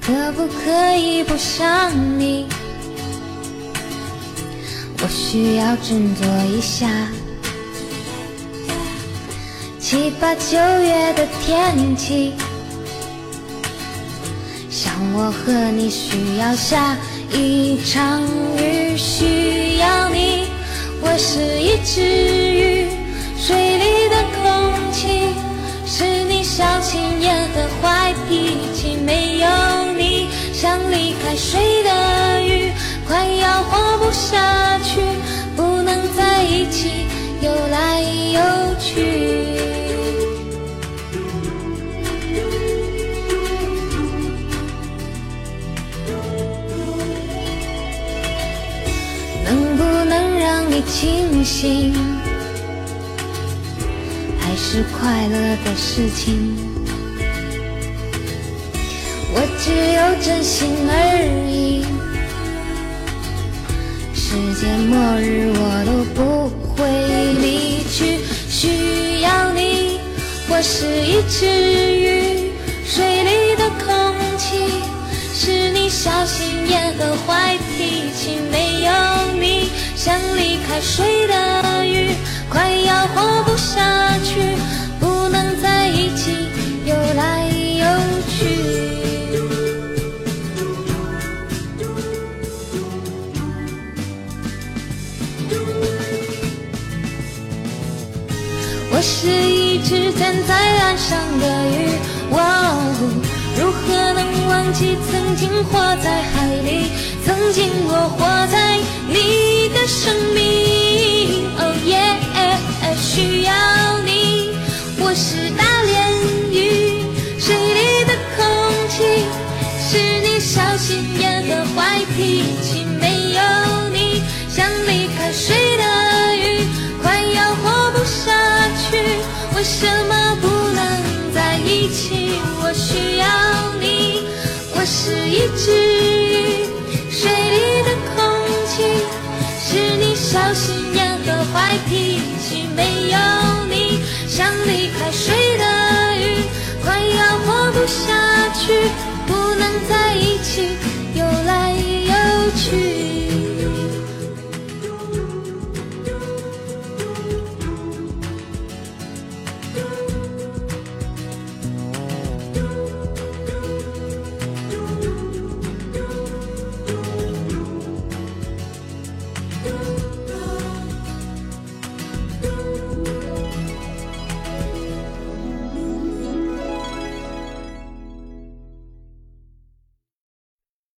可不可以不想你？我需要振作一下。七八九月的天气，像我和你需要下一场雨，需要你。我是一只离开水的鱼，快要活不下去，不能在一起游来游去。能不能让你清醒？还是快乐的事情。我只有真心而已。世界末日我都不会离去，需要你。我是一只鱼，水里的空气是你小心眼和坏脾气。没有你，像离开水的鱼，快要活不下是一只站在岸上的鱼，哇哦，如何能忘记曾经活在海里，曾经我活在你的生命。哦耶，需要你，我是大鲢鱼，水里的空气是你小心眼和坏脾气。是一只鱼，水里的空气是你小心眼和坏脾气。没有你，像离开水的鱼，快要活不下，去。You.